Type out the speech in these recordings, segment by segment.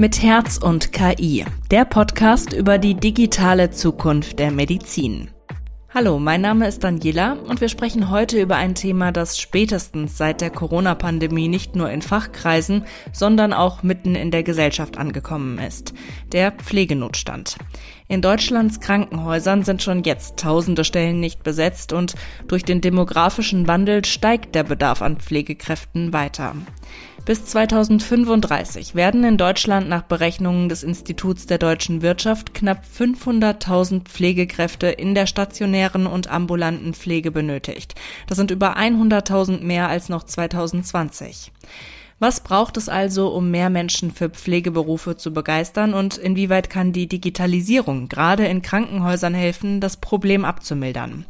Mit Herz und KI, der Podcast über die digitale Zukunft der Medizin. Hallo, mein Name ist Daniela und wir sprechen heute über ein Thema, das spätestens seit der Corona-Pandemie nicht nur in Fachkreisen, sondern auch mitten in der Gesellschaft angekommen ist. Der Pflegenotstand. In Deutschlands Krankenhäusern sind schon jetzt tausende Stellen nicht besetzt und durch den demografischen Wandel steigt der Bedarf an Pflegekräften weiter. Bis 2035 werden in Deutschland nach Berechnungen des Instituts der deutschen Wirtschaft knapp 500.000 Pflegekräfte in der stationären und ambulanten Pflege benötigt. Das sind über 100.000 mehr als noch 2020. Was braucht es also, um mehr Menschen für Pflegeberufe zu begeistern und inwieweit kann die Digitalisierung gerade in Krankenhäusern helfen, das Problem abzumildern?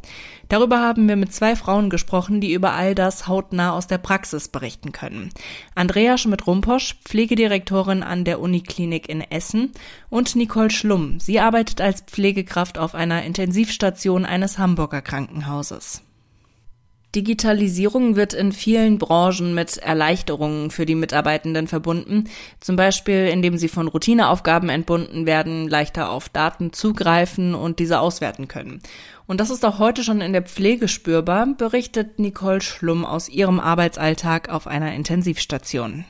Darüber haben wir mit zwei Frauen gesprochen, die über all das hautnah aus der Praxis berichten können. Andrea Schmidt-Rumposch, Pflegedirektorin an der Uniklinik in Essen und Nicole Schlumm. Sie arbeitet als Pflegekraft auf einer Intensivstation eines Hamburger Krankenhauses. Digitalisierung wird in vielen Branchen mit Erleichterungen für die Mitarbeitenden verbunden, zum Beispiel indem sie von Routineaufgaben entbunden werden, leichter auf Daten zugreifen und diese auswerten können. Und das ist auch heute schon in der Pflege spürbar, berichtet Nicole Schlumm aus ihrem Arbeitsalltag auf einer Intensivstation.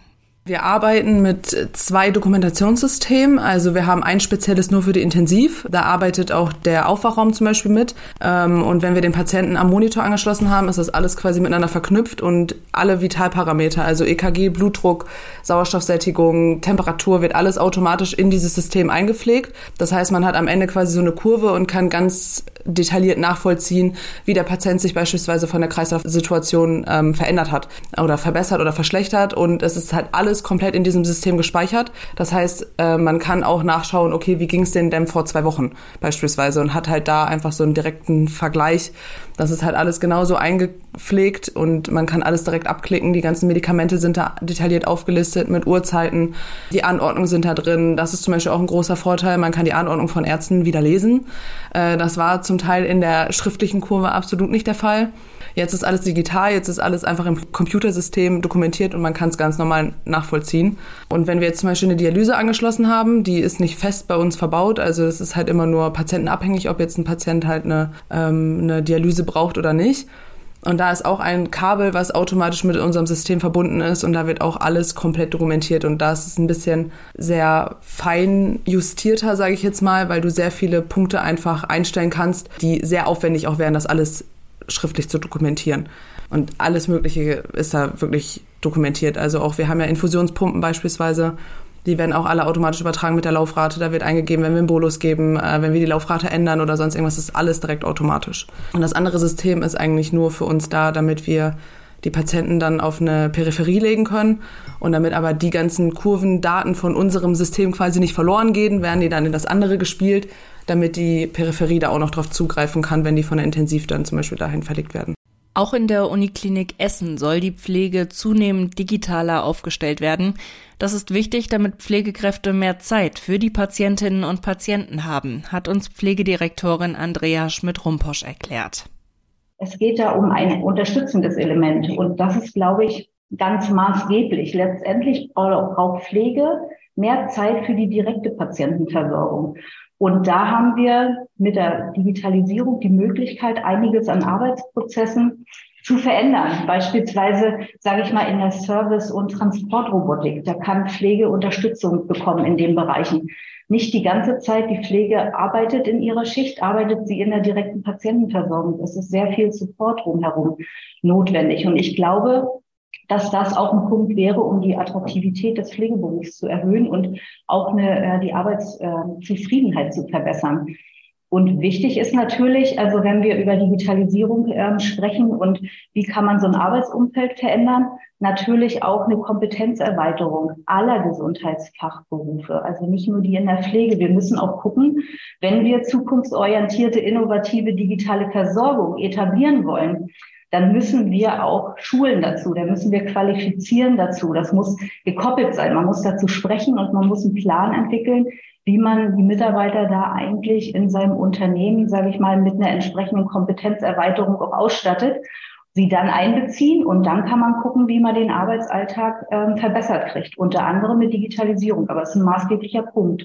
Wir arbeiten mit zwei Dokumentationssystemen. Also wir haben ein spezielles nur für die Intensiv. Da arbeitet auch der Aufwachraum zum Beispiel mit. Ähm, und wenn wir den Patienten am Monitor angeschlossen haben, ist das alles quasi miteinander verknüpft und alle Vitalparameter, also EKG, Blutdruck, Sauerstoffsättigung, Temperatur, wird alles automatisch in dieses System eingepflegt. Das heißt, man hat am Ende quasi so eine Kurve und kann ganz detailliert nachvollziehen, wie der Patient sich beispielsweise von der Kreislaufsituation ähm, verändert hat oder verbessert oder verschlechtert. Und es ist halt alles komplett in diesem System gespeichert. Das heißt, äh, man kann auch nachschauen, okay, wie ging es denn denn vor zwei Wochen beispielsweise und hat halt da einfach so einen direkten Vergleich. Das ist halt alles genauso eingepflegt und man kann alles direkt abklicken. Die ganzen Medikamente sind da detailliert aufgelistet mit Uhrzeiten. Die Anordnungen sind da drin. Das ist zum Beispiel auch ein großer Vorteil. Man kann die Anordnung von Ärzten wieder lesen. Äh, das war zum Teil in der schriftlichen Kurve absolut nicht der Fall. Jetzt ist alles digital, jetzt ist alles einfach im Computersystem dokumentiert und man kann es ganz normal nachvollziehen. Und wenn wir jetzt zum Beispiel eine Dialyse angeschlossen haben, die ist nicht fest bei uns verbaut, also es ist halt immer nur patientenabhängig, ob jetzt ein Patient halt eine, ähm, eine Dialyse braucht oder nicht. Und da ist auch ein Kabel, was automatisch mit unserem System verbunden ist und da wird auch alles komplett dokumentiert und da ist es ein bisschen sehr fein justierter, sage ich jetzt mal, weil du sehr viele Punkte einfach einstellen kannst, die sehr aufwendig auch wären, das alles schriftlich zu dokumentieren. Und alles Mögliche ist da wirklich dokumentiert. Also auch wir haben ja Infusionspumpen beispielsweise. Die werden auch alle automatisch übertragen mit der Laufrate. Da wird eingegeben, wenn wir einen Bolus geben, äh, wenn wir die Laufrate ändern oder sonst irgendwas, ist alles direkt automatisch. Und das andere System ist eigentlich nur für uns da, damit wir die Patienten dann auf eine Peripherie legen können. Und damit aber die ganzen Kurvendaten von unserem System quasi nicht verloren gehen, werden die dann in das andere gespielt damit die Peripherie da auch noch drauf zugreifen kann, wenn die von der Intensiv dann zum Beispiel dahin verlegt werden. Auch in der Uniklinik Essen soll die Pflege zunehmend digitaler aufgestellt werden. Das ist wichtig, damit Pflegekräfte mehr Zeit für die Patientinnen und Patienten haben, hat uns Pflegedirektorin Andrea Schmidt-Rumposch erklärt. Es geht da um ein unterstützendes Element und das ist, glaube ich, ganz maßgeblich. Letztendlich braucht Pflege mehr Zeit für die direkte Patientenversorgung. Und da haben wir mit der Digitalisierung die Möglichkeit, einiges an Arbeitsprozessen zu verändern. Beispielsweise, sage ich mal, in der Service- und Transportrobotik. Da kann Pflege Unterstützung bekommen in den Bereichen. Nicht die ganze Zeit die Pflege arbeitet in ihrer Schicht, arbeitet sie in der direkten Patientenversorgung. Es ist sehr viel Support drumherum notwendig. Und ich glaube, dass das auch ein Punkt wäre, um die Attraktivität des Pflegeberufs zu erhöhen und auch eine, äh, die Arbeitszufriedenheit zu verbessern. Und wichtig ist natürlich, also wenn wir über Digitalisierung äh, sprechen und wie kann man so ein Arbeitsumfeld verändern, natürlich auch eine Kompetenzerweiterung aller Gesundheitsfachberufe, also nicht nur die in der Pflege. Wir müssen auch gucken, wenn wir zukunftsorientierte, innovative digitale Versorgung etablieren wollen, dann müssen wir auch schulen dazu, dann müssen wir qualifizieren dazu. Das muss gekoppelt sein. Man muss dazu sprechen und man muss einen Plan entwickeln, wie man die Mitarbeiter da eigentlich in seinem Unternehmen, sage ich mal, mit einer entsprechenden Kompetenzerweiterung auch ausstattet. sie dann einbeziehen und dann kann man gucken, wie man den Arbeitsalltag ähm, verbessert kriegt, unter anderem mit Digitalisierung. Aber es ist ein maßgeblicher Punkt.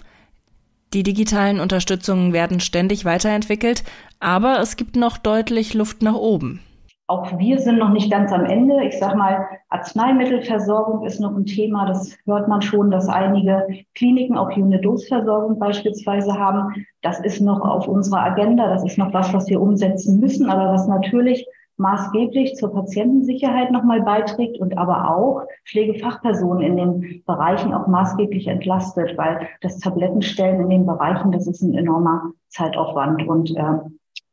Die digitalen Unterstützungen werden ständig weiterentwickelt, aber es gibt noch deutlich Luft nach oben. Auch wir sind noch nicht ganz am Ende. Ich sage mal, Arzneimittelversorgung ist noch ein Thema. Das hört man schon, dass einige Kliniken auch eine Dosversorgung beispielsweise haben. Das ist noch auf unserer Agenda. Das ist noch was, was wir umsetzen müssen, aber was natürlich maßgeblich zur Patientensicherheit nochmal beiträgt und aber auch Pflegefachpersonen in den Bereichen auch maßgeblich entlastet, weil das Tablettenstellen in den Bereichen, das ist ein enormer Zeitaufwand und äh,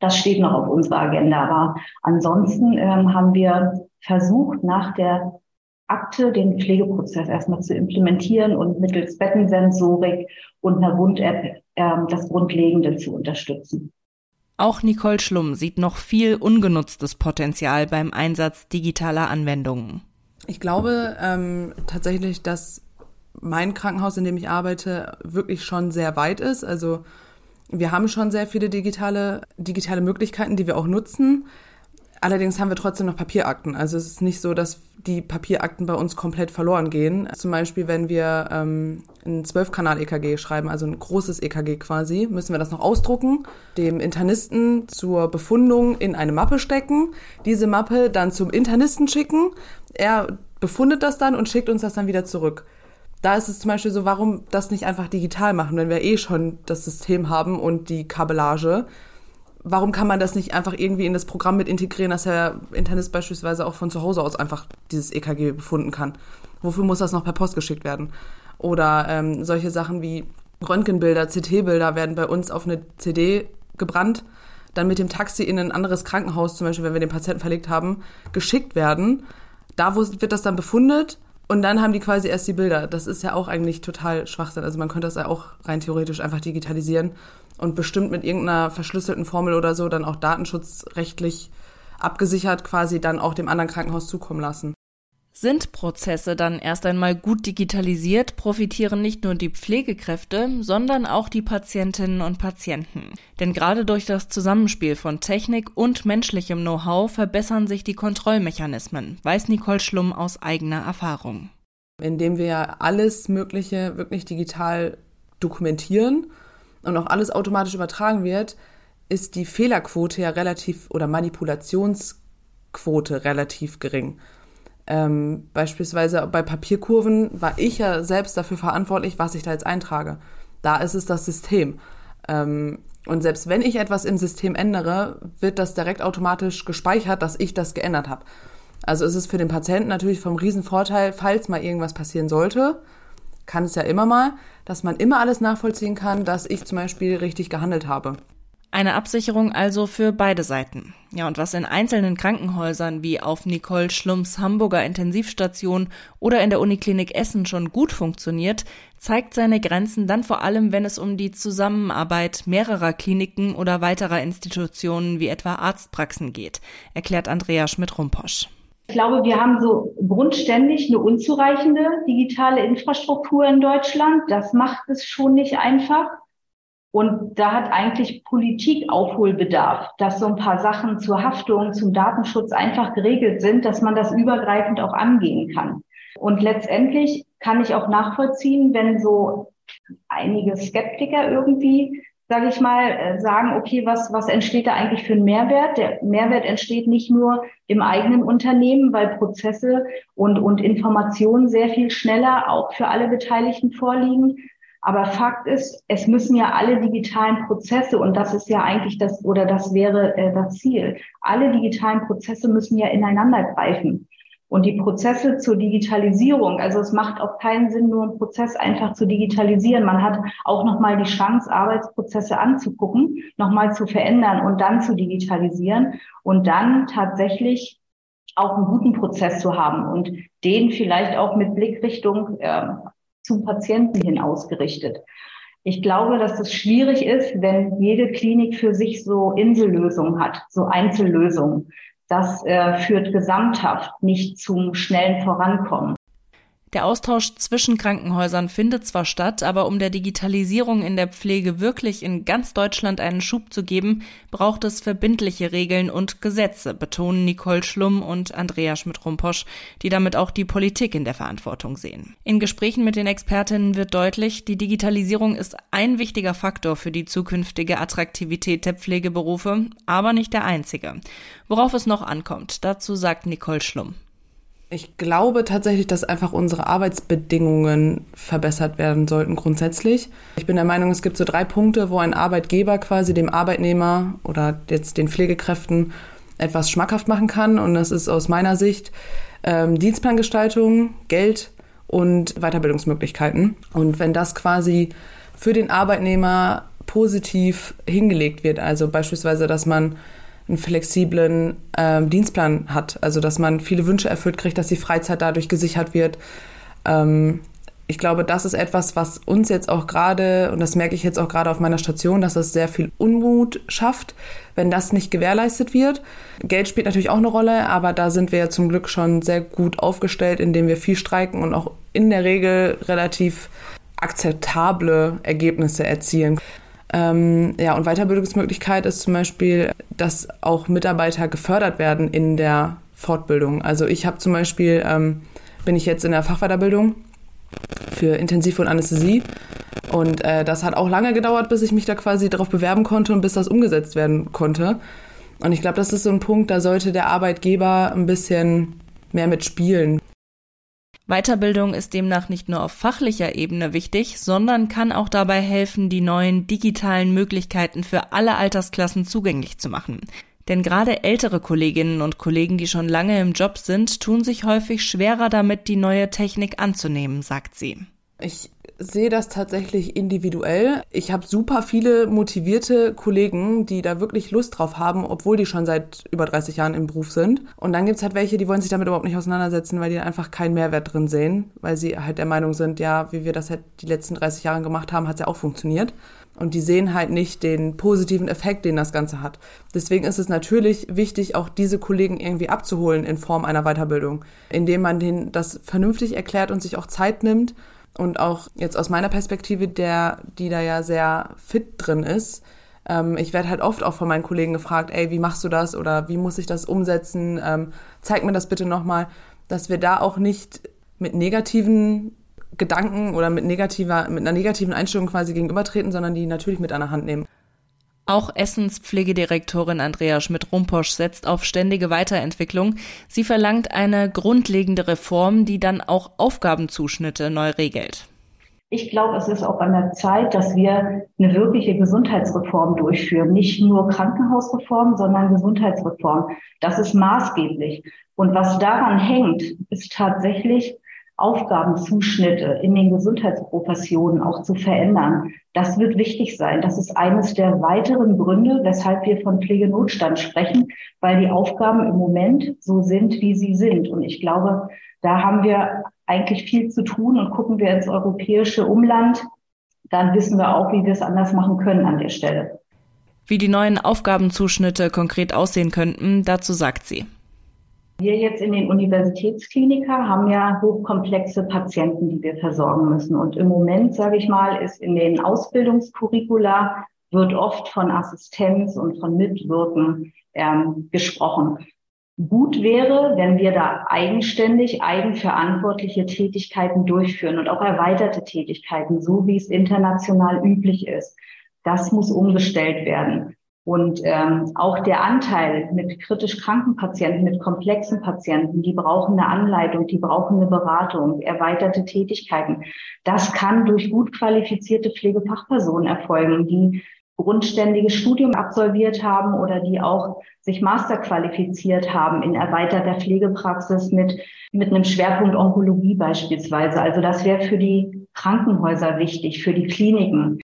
das steht noch auf unserer Agenda. Aber ansonsten ähm, haben wir versucht, nach der Akte den Pflegeprozess erstmal zu implementieren und mittels Bettensensorik und einer Wund-App äh, das Grundlegende zu unterstützen. Auch Nicole Schlumm sieht noch viel ungenutztes Potenzial beim Einsatz digitaler Anwendungen. Ich glaube ähm, tatsächlich, dass mein Krankenhaus, in dem ich arbeite, wirklich schon sehr weit ist. Also wir haben schon sehr viele digitale, digitale Möglichkeiten, die wir auch nutzen. Allerdings haben wir trotzdem noch Papierakten. Also es ist nicht so, dass die Papierakten bei uns komplett verloren gehen. Zum Beispiel, wenn wir ähm, ein 12-Kanal-EKG schreiben, also ein großes EKG quasi, müssen wir das noch ausdrucken, dem Internisten zur Befundung in eine Mappe stecken, diese Mappe dann zum Internisten schicken. Er befundet das dann und schickt uns das dann wieder zurück. Da ist es zum Beispiel so, warum das nicht einfach digital machen, wenn wir eh schon das System haben und die Kabellage warum kann man das nicht einfach irgendwie in das Programm mit integrieren, dass der Internist beispielsweise auch von zu Hause aus einfach dieses EKG befunden kann? Wofür muss das noch per Post geschickt werden? Oder ähm, solche Sachen wie Röntgenbilder, CT-Bilder werden bei uns auf eine CD gebrannt, dann mit dem Taxi in ein anderes Krankenhaus, zum Beispiel wenn wir den Patienten verlegt haben, geschickt werden. Da wird das dann befundet und dann haben die quasi erst die Bilder. Das ist ja auch eigentlich total Schwachsinn. Also man könnte das ja auch rein theoretisch einfach digitalisieren und bestimmt mit irgendeiner verschlüsselten Formel oder so dann auch datenschutzrechtlich abgesichert quasi dann auch dem anderen Krankenhaus zukommen lassen. Sind Prozesse dann erst einmal gut digitalisiert, profitieren nicht nur die Pflegekräfte, sondern auch die Patientinnen und Patienten. Denn gerade durch das Zusammenspiel von Technik und menschlichem Know-how verbessern sich die Kontrollmechanismen, weiß Nicole Schlumm aus eigener Erfahrung. Indem wir alles Mögliche wirklich digital dokumentieren und auch alles automatisch übertragen wird, ist die Fehlerquote ja relativ oder Manipulationsquote relativ gering. Ähm, beispielsweise bei Papierkurven war ich ja selbst dafür verantwortlich, was ich da jetzt eintrage. Da ist es das System. Ähm, und selbst wenn ich etwas im System ändere, wird das direkt automatisch gespeichert, dass ich das geändert habe. Also ist es für den Patienten natürlich vom Riesenvorteil, falls mal irgendwas passieren sollte, kann es ja immer mal, dass man immer alles nachvollziehen kann, dass ich zum Beispiel richtig gehandelt habe. Eine Absicherung also für beide Seiten. Ja, und was in einzelnen Krankenhäusern wie auf Nicole Schlumms Hamburger Intensivstation oder in der Uniklinik Essen schon gut funktioniert, zeigt seine Grenzen dann vor allem, wenn es um die Zusammenarbeit mehrerer Kliniken oder weiterer Institutionen wie etwa Arztpraxen geht, erklärt Andrea Schmidt-Rumposch. Ich glaube, wir haben so grundständig eine unzureichende digitale Infrastruktur in Deutschland. Das macht es schon nicht einfach. Und da hat eigentlich Politik Aufholbedarf, dass so ein paar Sachen zur Haftung, zum Datenschutz einfach geregelt sind, dass man das übergreifend auch angehen kann. Und letztendlich kann ich auch nachvollziehen, wenn so einige Skeptiker irgendwie, sage ich mal, äh, sagen, okay, was, was entsteht da eigentlich für ein Mehrwert? Der Mehrwert entsteht nicht nur im eigenen Unternehmen, weil Prozesse und, und Informationen sehr viel schneller auch für alle Beteiligten vorliegen, aber Fakt ist, es müssen ja alle digitalen Prozesse, und das ist ja eigentlich das, oder das wäre äh, das Ziel, alle digitalen Prozesse müssen ja ineinander greifen. Und die Prozesse zur Digitalisierung, also es macht auch keinen Sinn, nur einen Prozess einfach zu digitalisieren. Man hat auch nochmal die Chance, Arbeitsprozesse anzugucken, nochmal zu verändern und dann zu digitalisieren und dann tatsächlich auch einen guten Prozess zu haben und den vielleicht auch mit Blickrichtung äh, zum Patienten hin ausgerichtet. Ich glaube, dass es schwierig ist, wenn jede Klinik für sich so Insellösungen hat, so Einzellösungen. Das äh, führt gesamthaft nicht zum schnellen Vorankommen. Der Austausch zwischen Krankenhäusern findet zwar statt, aber um der Digitalisierung in der Pflege wirklich in ganz Deutschland einen Schub zu geben, braucht es verbindliche Regeln und Gesetze, betonen Nicole Schlumm und Andrea Schmidt-Rumposch, die damit auch die Politik in der Verantwortung sehen. In Gesprächen mit den Expertinnen wird deutlich, die Digitalisierung ist ein wichtiger Faktor für die zukünftige Attraktivität der Pflegeberufe, aber nicht der einzige. Worauf es noch ankommt, dazu sagt Nicole Schlumm. Ich glaube tatsächlich, dass einfach unsere Arbeitsbedingungen verbessert werden sollten grundsätzlich. Ich bin der Meinung, es gibt so drei Punkte, wo ein Arbeitgeber quasi dem Arbeitnehmer oder jetzt den Pflegekräften etwas schmackhaft machen kann. Und das ist aus meiner Sicht ähm, Dienstplangestaltung, Geld und Weiterbildungsmöglichkeiten. Und wenn das quasi für den Arbeitnehmer positiv hingelegt wird, also beispielsweise, dass man einen flexiblen ähm, Dienstplan hat. Also dass man viele Wünsche erfüllt kriegt, dass die Freizeit dadurch gesichert wird. Ähm, ich glaube, das ist etwas, was uns jetzt auch gerade, und das merke ich jetzt auch gerade auf meiner Station, dass es sehr viel Unmut schafft, wenn das nicht gewährleistet wird. Geld spielt natürlich auch eine Rolle, aber da sind wir ja zum Glück schon sehr gut aufgestellt, indem wir viel streiken und auch in der Regel relativ akzeptable Ergebnisse erzielen. Ähm, ja, und Weiterbildungsmöglichkeit ist zum Beispiel, dass auch Mitarbeiter gefördert werden in der Fortbildung. Also ich habe zum Beispiel, ähm, bin ich jetzt in der Fachweiterbildung für Intensiv- und Anästhesie. Und äh, das hat auch lange gedauert, bis ich mich da quasi darauf bewerben konnte und bis das umgesetzt werden konnte. Und ich glaube, das ist so ein Punkt, da sollte der Arbeitgeber ein bisschen mehr mitspielen. Weiterbildung ist demnach nicht nur auf fachlicher Ebene wichtig, sondern kann auch dabei helfen, die neuen digitalen Möglichkeiten für alle Altersklassen zugänglich zu machen. Denn gerade ältere Kolleginnen und Kollegen, die schon lange im Job sind, tun sich häufig schwerer damit, die neue Technik anzunehmen, sagt sie. Ich sehe das tatsächlich individuell. Ich habe super viele motivierte Kollegen, die da wirklich Lust drauf haben, obwohl die schon seit über 30 Jahren im Beruf sind. Und dann gibt's halt welche, die wollen sich damit überhaupt nicht auseinandersetzen, weil die einfach keinen Mehrwert drin sehen, weil sie halt der Meinung sind, ja, wie wir das halt die letzten 30 Jahre gemacht haben, hat's ja auch funktioniert. Und die sehen halt nicht den positiven Effekt, den das Ganze hat. Deswegen ist es natürlich wichtig, auch diese Kollegen irgendwie abzuholen in Form einer Weiterbildung, indem man denen das vernünftig erklärt und sich auch Zeit nimmt und auch jetzt aus meiner Perspektive, der, die da ja sehr fit drin ist, ähm, ich werde halt oft auch von meinen Kollegen gefragt, ey, wie machst du das oder wie muss ich das umsetzen? Ähm, zeig mir das bitte nochmal, dass wir da auch nicht mit negativen Gedanken oder mit negativer, mit einer negativen Einstellung quasi gegenübertreten, sondern die natürlich mit an der Hand nehmen. Auch Essenspflegedirektorin Andrea Schmidt-Rumposch setzt auf ständige Weiterentwicklung. Sie verlangt eine grundlegende Reform, die dann auch Aufgabenzuschnitte neu regelt. Ich glaube, es ist auch an der Zeit, dass wir eine wirkliche Gesundheitsreform durchführen. Nicht nur Krankenhausreform, sondern Gesundheitsreform. Das ist maßgeblich. Und was daran hängt, ist tatsächlich Aufgabenzuschnitte in den Gesundheitsprofessionen auch zu verändern. Das wird wichtig sein. Das ist eines der weiteren Gründe, weshalb wir von Pflegenotstand sprechen, weil die Aufgaben im Moment so sind, wie sie sind. Und ich glaube, da haben wir eigentlich viel zu tun und gucken wir ins europäische Umland, dann wissen wir auch, wie wir es anders machen können an der Stelle. Wie die neuen Aufgabenzuschnitte konkret aussehen könnten, dazu sagt sie. Wir jetzt in den Universitätsklinika haben ja hochkomplexe Patienten, die wir versorgen müssen. Und im Moment, sage ich mal, ist in den Ausbildungskurricula wird oft von Assistenz und von Mitwirken ähm, gesprochen. Gut wäre, wenn wir da eigenständig, eigenverantwortliche Tätigkeiten durchführen und auch erweiterte Tätigkeiten, so wie es international üblich ist. Das muss umgestellt werden. Und ähm, auch der Anteil mit kritisch kranken Patienten, mit komplexen Patienten, die brauchen eine Anleitung, die brauchen eine Beratung, erweiterte Tätigkeiten. Das kann durch gut qualifizierte Pflegefachpersonen erfolgen, die grundständiges Studium absolviert haben oder die auch sich Master qualifiziert haben in erweiterter Pflegepraxis mit, mit einem Schwerpunkt Onkologie beispielsweise. Also das wäre für die Krankenhäuser wichtig, für die Kliniken.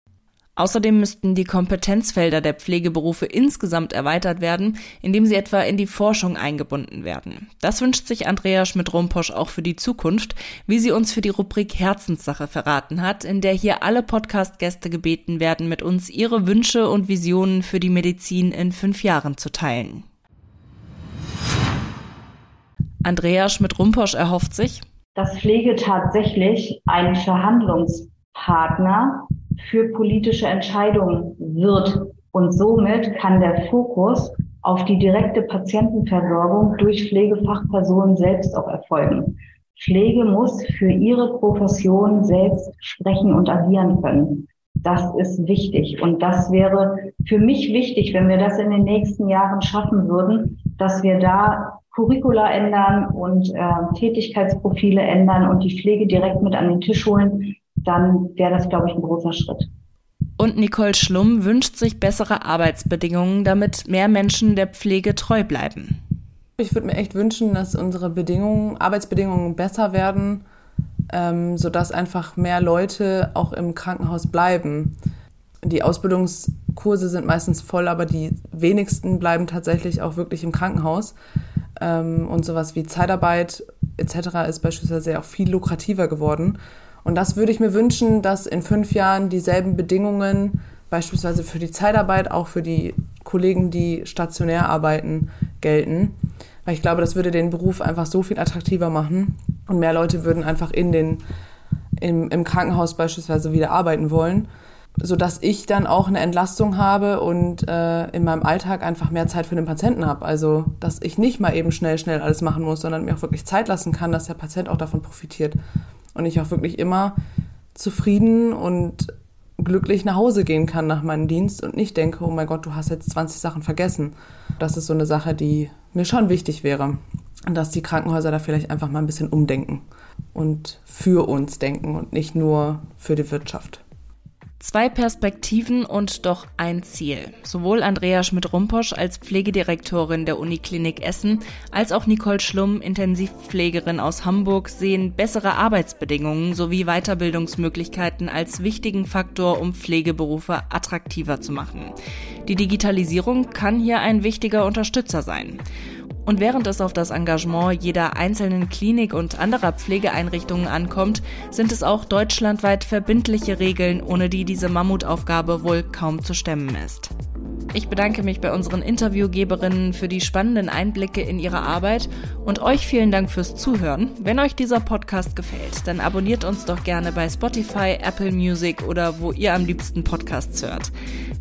Außerdem müssten die Kompetenzfelder der Pflegeberufe insgesamt erweitert werden, indem sie etwa in die Forschung eingebunden werden. Das wünscht sich Andrea Schmidt-Rumposch auch für die Zukunft, wie sie uns für die Rubrik Herzenssache verraten hat, in der hier alle Podcast-Gäste gebeten werden, mit uns ihre Wünsche und Visionen für die Medizin in fünf Jahren zu teilen. Andrea Schmidt-Rumposch erhofft sich, dass Pflege tatsächlich ein Verhandlungspartner für politische Entscheidungen wird. Und somit kann der Fokus auf die direkte Patientenversorgung durch Pflegefachpersonen selbst auch erfolgen. Pflege muss für ihre Profession selbst sprechen und agieren können. Das ist wichtig. Und das wäre für mich wichtig, wenn wir das in den nächsten Jahren schaffen würden, dass wir da Curricula ändern und äh, Tätigkeitsprofile ändern und die Pflege direkt mit an den Tisch holen, dann wäre das, glaube ich, ein großer Schritt. Und Nicole Schlumm wünscht sich bessere Arbeitsbedingungen, damit mehr Menschen der Pflege treu bleiben. Ich würde mir echt wünschen, dass unsere Bedingungen, Arbeitsbedingungen besser werden, ähm, sodass einfach mehr Leute auch im Krankenhaus bleiben. Die Ausbildungskurse sind meistens voll, aber die wenigsten bleiben tatsächlich auch wirklich im Krankenhaus. Ähm, und sowas wie Zeitarbeit etc. ist beispielsweise auch viel lukrativer geworden. Und das würde ich mir wünschen, dass in fünf Jahren dieselben Bedingungen beispielsweise für die Zeitarbeit, auch für die Kollegen, die stationär arbeiten, gelten. Weil ich glaube, das würde den Beruf einfach so viel attraktiver machen und mehr Leute würden einfach in den, im, im Krankenhaus beispielsweise wieder arbeiten wollen, sodass ich dann auch eine Entlastung habe und äh, in meinem Alltag einfach mehr Zeit für den Patienten habe. Also, dass ich nicht mal eben schnell, schnell alles machen muss, sondern mir auch wirklich Zeit lassen kann, dass der Patient auch davon profitiert und ich auch wirklich immer zufrieden und glücklich nach Hause gehen kann nach meinem Dienst und nicht denke, oh mein Gott, du hast jetzt 20 Sachen vergessen. Das ist so eine Sache, die mir schon wichtig wäre. Dass die Krankenhäuser da vielleicht einfach mal ein bisschen umdenken und für uns denken und nicht nur für die Wirtschaft. Zwei Perspektiven und doch ein Ziel. Sowohl Andrea Schmidt-Rumposch als Pflegedirektorin der Uniklinik Essen als auch Nicole Schlumm, Intensivpflegerin aus Hamburg, sehen bessere Arbeitsbedingungen sowie Weiterbildungsmöglichkeiten als wichtigen Faktor, um Pflegeberufe attraktiver zu machen. Die Digitalisierung kann hier ein wichtiger Unterstützer sein. Und während es auf das Engagement jeder einzelnen Klinik und anderer Pflegeeinrichtungen ankommt, sind es auch deutschlandweit verbindliche Regeln, ohne die diese Mammutaufgabe wohl kaum zu stemmen ist. Ich bedanke mich bei unseren Interviewgeberinnen für die spannenden Einblicke in ihre Arbeit und euch vielen Dank fürs Zuhören. Wenn euch dieser Podcast gefällt, dann abonniert uns doch gerne bei Spotify, Apple Music oder wo ihr am liebsten Podcasts hört.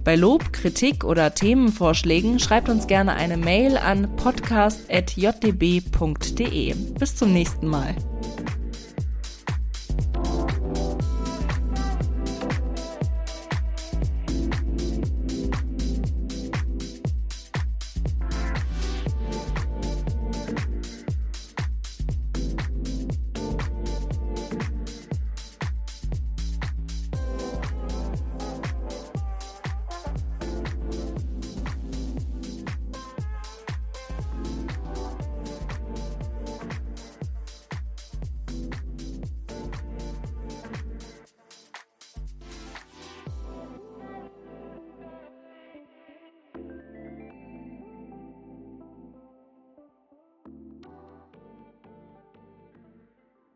Bei Lob, Kritik oder Themenvorschlägen schreibt uns gerne eine Mail an podcast.jdb.de. Bis zum nächsten Mal.